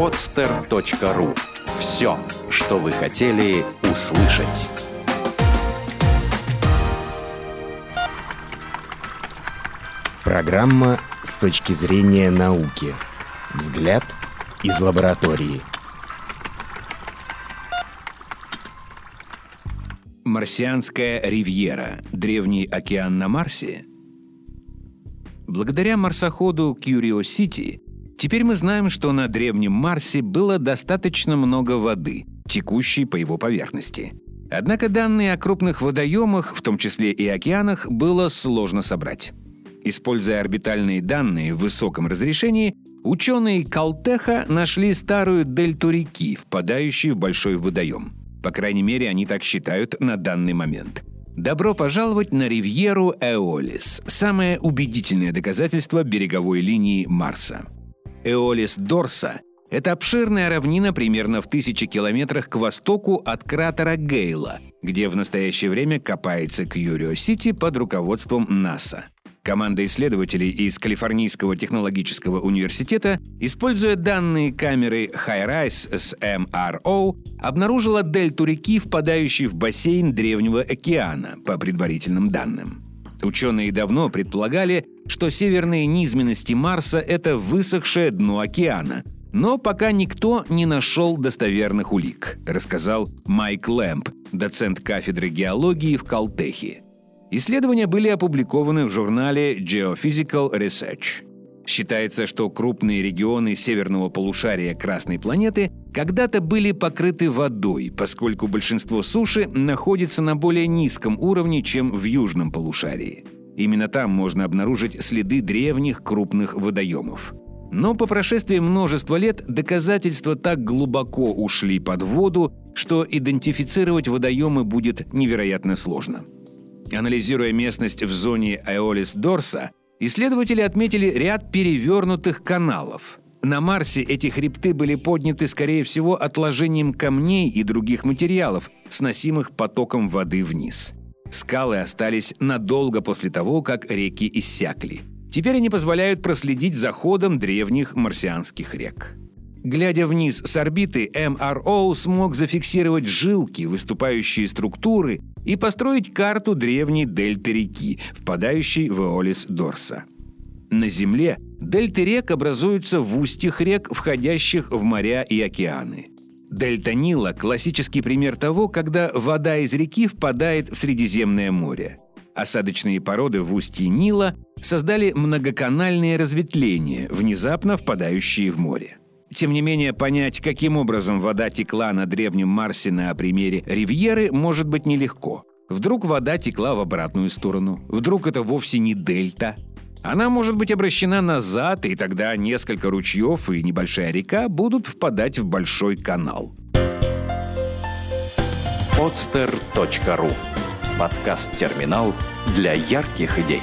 podster.ru. Все, что вы хотели услышать. Программа с точки зрения науки. Взгляд из лаборатории. Марсианская ривьера. Древний океан на Марсе. Благодаря марсоходу Curiosity теперь мы знаем, что на древнем Марсе было достаточно много воды, текущей по его поверхности. Однако данные о крупных водоемах, в том числе и океанах, было сложно собрать. Используя орбитальные данные в высоком разрешении, ученые Калтеха нашли старую дельту реки, впадающую в большой водоем. По крайней мере, они так считают на данный момент. Добро пожаловать на ривьеру Эолис, самое убедительное доказательство береговой линии Марса. Эолис Дорса – это обширная равнина примерно в тысячи километрах к востоку от кратера Гейла, где в настоящее время копается Кьюрио-Сити под руководством НАСА. Команда исследователей из Калифорнийского технологического университета, используя данные камеры HiRISE с MRO, обнаружила дельту реки, впадающей в бассейн Древнего океана, по предварительным данным. Ученые давно предполагали, что северные низменности Марса — это высохшее дно океана, но пока никто не нашел достоверных улик, рассказал Майк Лэмп, доцент кафедры геологии в Калтехе. Исследования были опубликованы в журнале Geophysical Research. Считается, что крупные регионы северного полушария Красной планеты когда-то были покрыты водой, поскольку большинство суши находится на более низком уровне, чем в южном полушарии. Именно там можно обнаружить следы древних крупных водоемов. Но по прошествии множества лет доказательства так глубоко ушли под воду, что идентифицировать водоемы будет невероятно сложно. Анализируя местность в зоне Аолис-Дорса, исследователи отметили ряд перевернутых каналов. На Марсе эти хребты были подняты, скорее всего, отложением камней и других материалов, сносимых потоком воды вниз. Скалы остались надолго после того, как реки иссякли. Теперь они позволяют проследить за ходом древних марсианских рек. Глядя вниз с орбиты, МРО смог зафиксировать жилки, выступающие структуры и построить карту древней дельты реки, впадающей в Эолис Дорса. На Земле дельты рек образуются в устьях рек, входящих в моря и океаны. Дельта Нила – классический пример того, когда вода из реки впадает в Средиземное море. Осадочные породы в устье Нила создали многоканальные разветвления, внезапно впадающие в море. Тем не менее, понять, каким образом вода текла на древнем Марсе на примере Ривьеры, может быть нелегко. Вдруг вода текла в обратную сторону, вдруг это вовсе не дельта. Она может быть обращена назад, и тогда несколько ручьев и небольшая река будут впадать в большой канал. podster.ru Подкаст-терминал для ярких идей.